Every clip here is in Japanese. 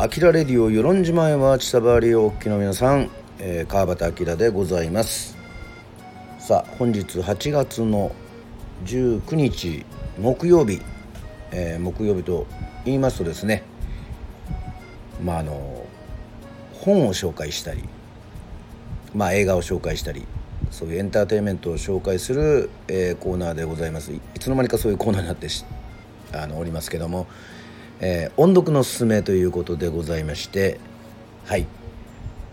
アキラレディオ与論島へは千葉りおっきの皆さん、えー、川端明でございます。さあ本日8月の19日木曜日、えー、木曜日と言いますとですねまああの本を紹介したりまあ映画を紹介したりそういうエンターテインメントを紹介する、えー、コーナーでございます。いつの間にかそういうコーナーになってあのおりますけどもえー、音読のすすめということでございましてはい、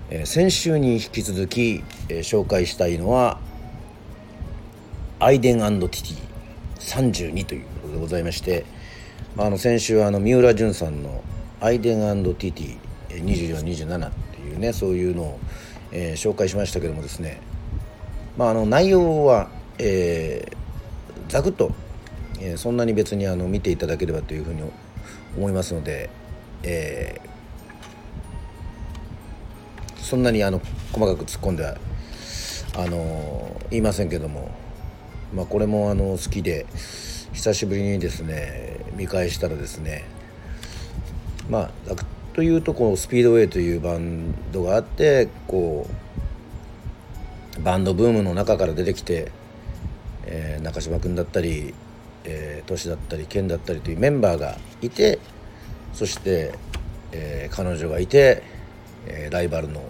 えー、先週に引き続き、えー、紹介したいのはアイデンティティ32ということでございまして、まあ、あの先週あの三浦淳さんのアイデンティティ2427っていうねそういうのを、えー、紹介しましたけどもですねまああの内容は、えー、ざくっと、えー、そんなに別にあの見ていただければというふうに思いますので、えー、そんなにあの細かく突っ込んではあの言いませんけども、まあ、これもあの好きで久しぶりにですね見返したらですねまあというとこうスピードウェイというバンドがあってこうバンドブームの中から出てきて、えー、中島君だったりえー、年だったり県だったりというメンバーがいてそして、えー、彼女がいて、えー、ライバルの、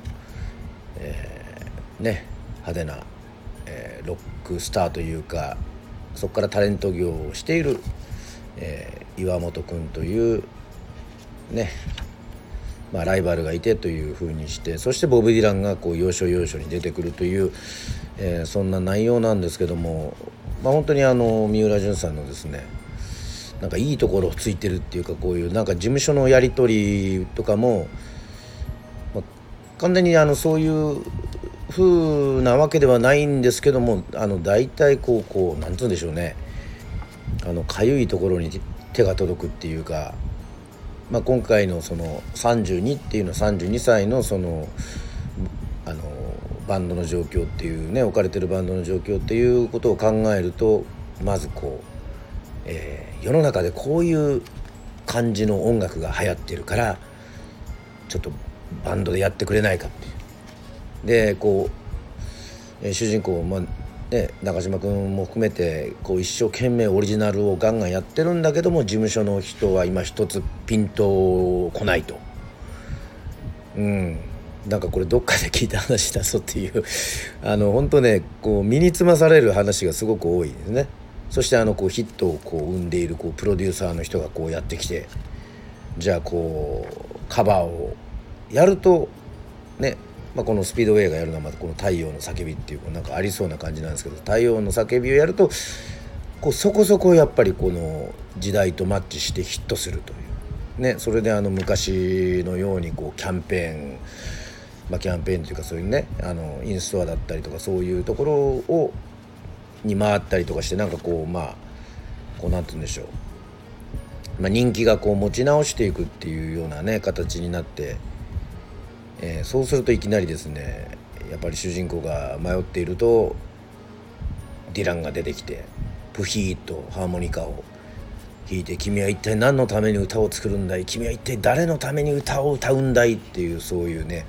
えー、ね派手な、えー、ロックスターというかそこからタレント業をしている、えー、岩本君というねまあ、ライバルがいてというふうにしてそしてボブ・ディランがこう要所要所に出てくるという、えー、そんな内容なんですけどもまあ、本当にあの三浦淳さんのですねなんかいいところをついてるっていうかこういうなんか事務所のやり取りとかも、まあ、完全にあのそういう風なわけではないんですけどもあの大体こうこうなんつうんでしょうね。あのかゆいところに手が届くっていうか、まあ、今回のその32っていうのは32歳のそのバンドの状況っていうね置かれてるバンドの状況っていうことを考えるとまずこう、えー、世の中でこういう感じの音楽が流行ってるからちょっとバンドでやってくれないかっていう。でこう、えー、主人公、まあね、中島君も含めてこう一生懸命オリジナルをガンガンやってるんだけども事務所の人は今一つピンと来ないと。うんなんかこれどっかで聞いた話だぞっていう。あの本当ねこう身につまされる話がすごく多いですね。そしてあのこうヒットをこう生んでいるこうプロデューサーの人がこうやってきてじゃあこうカバーをやるとねまあ、このスピードウェイがやるのはまたこの「太陽の叫び」っていうなんかありそうな感じなんですけど「太陽の叫び」をやるとこうそこそこやっぱりこの時代とマッチしてヒットするという。ねそれであの昔のようにこうキャンペーンまあ、キャンペーンというかそういうねあのインストアだったりとかそういうところをに回ったりとかしてなんかこうまあこうなんて言うんでしょう、まあ、人気がこう持ち直していくっていうようなね形になって、えー、そうするといきなりですねやっぱり主人公が迷っているとディランが出てきてプヒーとハーモニカを弾いて「君は一体何のために歌を作るんだい？君は一体誰のために歌を歌うんだい」っていうそういうね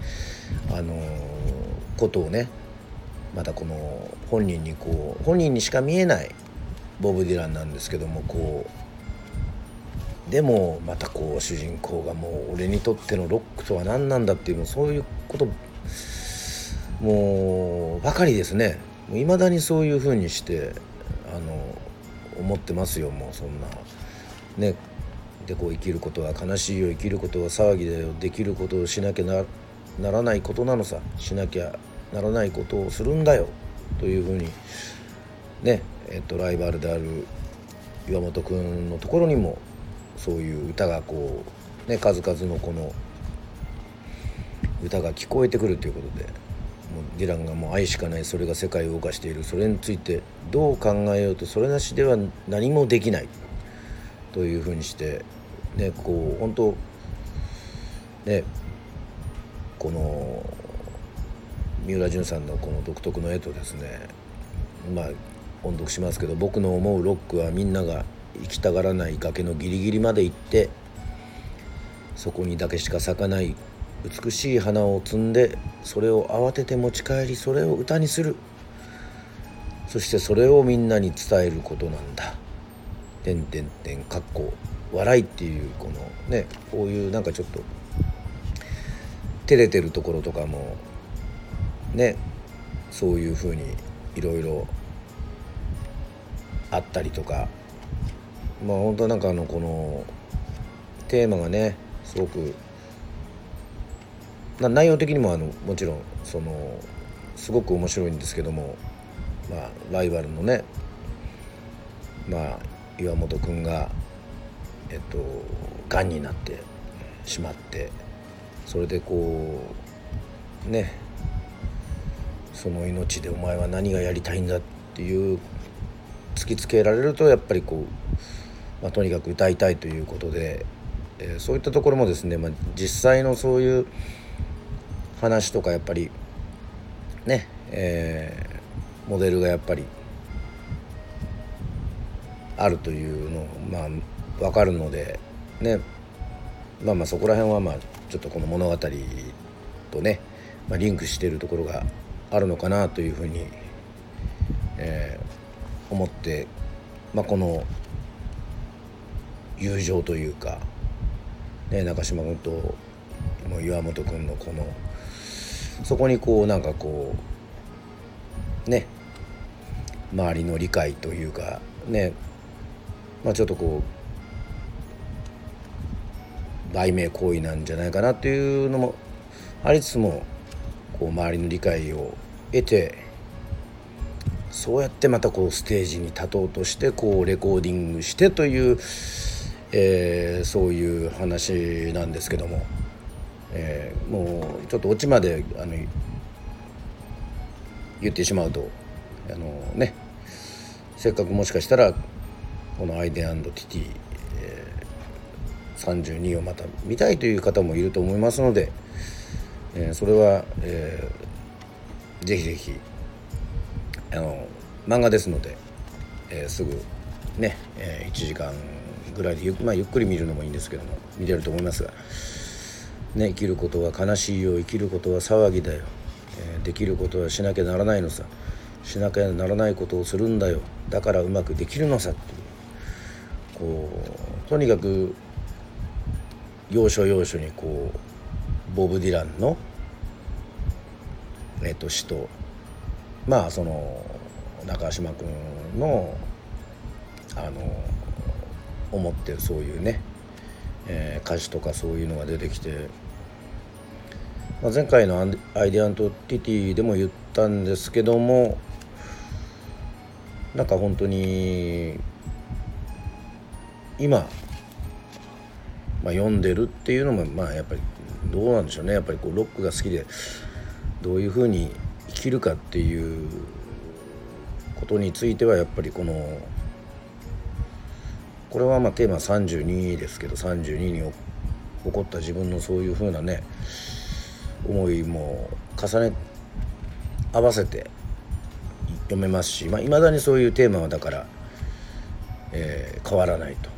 あのことをねまたこの本人にこう本人にしか見えないボブ・ディランなんですけどもこうでもまたこう主人公がもう俺にとってのロックとは何なんだっていうそういうこともうばかりですね。いまだにそういうふうにしてあの思ってますよもうそんな。ね。でこう生きることは悲しいよ生きることは騒ぎだよできることをしなきゃなならないことなのさ。しなきゃならないことをするんだよ。というふうに。ね。えっとライバルである岩本君のところにもそういう歌がこうね数々のこの歌が聞こえてくるということでもうディランがもう愛しかないそれが世界を動かしている。それについてどう考えようとそれなしでは何もできない。というふうにしてねこう本当ねこの三浦淳さんのこの独特の絵とですねまあ音読しますけど僕の思うロックはみんなが行きたがらない崖のギリギリまで行ってそこにだけしか咲かない美しい花を摘んでそれを慌てて持ち帰りそれを歌にする。そしてそれをみんなに伝えることなんだ「てんてんてん」かっこ笑いっていうこのねこういうなんかちょっと照れてるところとかもねそういうふうにいろいろあったりとか。まあ本当なんかあのこのテーマがねすごく内容的にもあのもちろんそのすごく面白いんですけども、まあ、ライバルのね、まあ、岩本君がえっとがんになってしまってそれでこうねその命でお前は何がやりたいんだっていう突きつけられるとやっぱりこう、まあ、とにかく歌いたいということで、えー、そういったところもですね、まあ、実際のそういう話とかやっぱりね、えー、モデルがやっぱりあるというのまあ分かるのでね。まあまあそこら辺はまあちょっとこの物語とね、まあ、リンクしているところがあるのかなというふうに、えー、思って、まあ、この友情というか、ね、中島君ともう岩本君のこのそこにこうなんかこうね周りの理解というかねまあちょっとこう売名行為なんじゃないかなっていうのもありつつもこう周りの理解を得てそうやってまたこうステージに立とうとしてこうレコーディングしてという、えー、そういう話なんですけども。えー、もうちょっとオチまであの言ってしまうとあのねせっかくもしかしたらこの「アイデンティティ」、32をまた見たいという方もいると思いますので、えー、それは、えー、ぜひぜひあの漫画ですので、えー、すぐね、えー、1時間ぐらいでゆ,、まあ、ゆっくり見るのもいいんですけども見れると思いますが。ね、生きることは悲しいよ生きることは騒ぎだよ、えー、できることはしなきゃならないのさしなきゃならないことをするんだよだからうまくできるのさっていうこうとにかく要所要所にこうボブ・ディランの、えー、と詩とまあその中島君のあの思ってるそういうね、えー、歌詞とかそういうのが出てきてまあ、前回のアイデアントティティでも言ったんですけどもなんか本当に今、まあ、読んでるっていうのもまあやっぱりどうなんでしょうね。やっぱりこうロックが好きでどういうふうに生きるかっていうことについてはやっぱりこのこれはまあテーマ32ですけど32に起こった自分のそういうふうなね思いも重ね合わせて読めますしいまあ、未だにそういうテーマはだから、えー、変わらないと。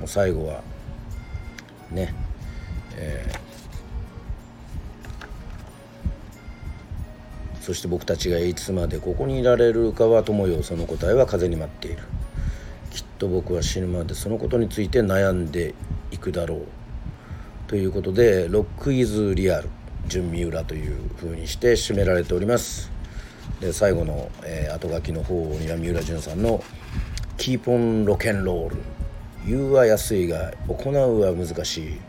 もう最後はね、えー、そして僕たちがいつまでここにいられるかは友よその答えは風に待っている。きっと僕は死ぬまでそのことについて悩んでいくだろう。ということで「ロック・イズ・リアル」純三浦というふうにして締められております。で最後の、えー、後書きの方には三浦淳さんの「キーポンロケンロール」言うは安いが行うは難しい。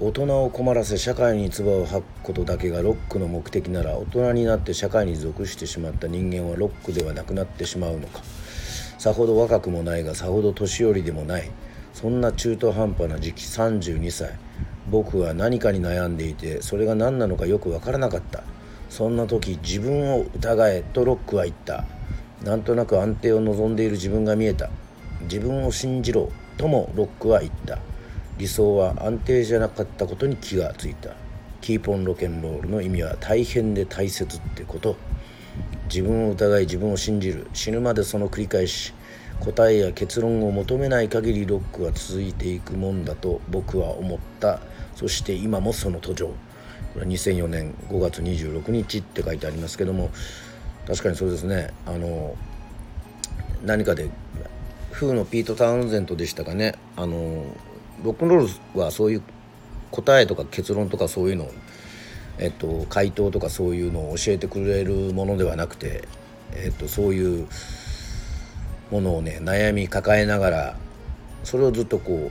大人を困らせ社会に唾を吐くことだけがロックの目的なら大人になって社会に属してしまった人間はロックではなくなってしまうのか。さほど若くもないがさほど年寄りでもない。そんな中途半端な時期32歳僕は何かに悩んでいてそれが何なのかよく分からなかった。そんな時自分を疑えとロックは言った。なんとなく安定を望んでいる自分が見えた。自分を信じろともロックは言った。理想は安定じゃなかったことに気がついた。キーポンロケンロールの意味は大変で大切ってこと。自分を疑い自分を信じる。死ぬまでその繰り返し答えや結論を求めない限りロックは続いていくもんだと僕は思った。そして今もその途上。これは2004年5月26日って書いてありますけども確かにそうですね。あの何かでフーのピート・タウンゼントでしたかね。あのロックンロールはそういう答えとか結論とかそういうのを、えっと、回答とかそういうのを教えてくれるものではなくて、えっと、そういうものをね悩み抱えながらそれをずっとこ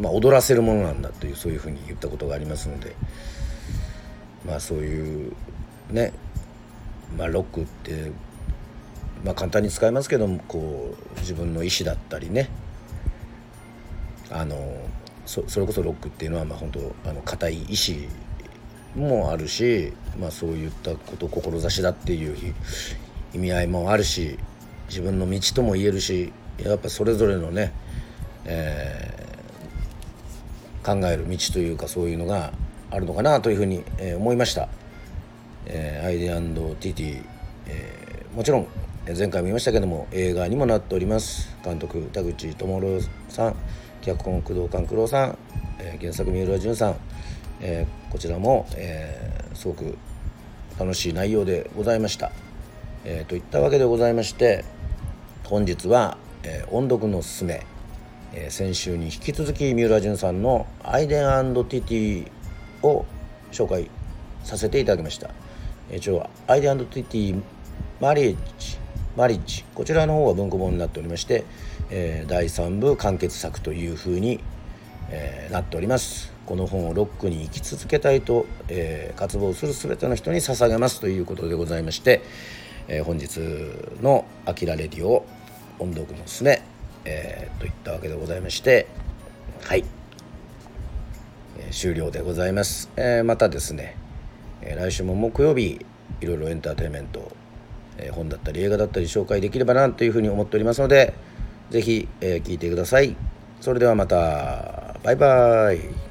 う、まあ、踊らせるものなんだというそういうふうに言ったことがありますのでまあそういうね、まあ、ロックってまあ簡単に使いますけどもこう自分の意思だったりねあのそそれこそロックっていうのはまあ本当あの固い意志もあるし、まあ、そういったこと志だっていう意味合いもあるし自分の道とも言えるしやっぱそれぞれのね、えー、考える道というかそういうのがあるのかなというふうに、え、思いました。えー、アイデアティティ、えー、もちろん前回も言いましたけども映画にもなっております監督田口智郎さん脚本工藤官九郎さん、えー、原作三浦淳さん、えー、こちらも、えー、すごく楽しい内容でございました。えー、といったわけでございまして本日は、え、音読のすすめ、え、先週に引き続き三浦淳さんの「アイデンティティ」を紹介させていただきました。えー、一応アイデンティティマリエッジマリッジ。こちらの方は文庫本になっておりましてえー、第3部完結作というふうに、えー、なっております。この本をロックに生き続けたいと、えー、渇望する全ての人に捧げますということでございまして、え本日の「あきらレディオ音読のすすめ」えといったわけでございましてはい、え終了でございます、えまたですね、え来週も木曜日いろいろエンターテインメント、え本だったり映画だったり紹介できればなというふうに思っておりますので是非、えー、聞いてください。それではまた。バイバイ。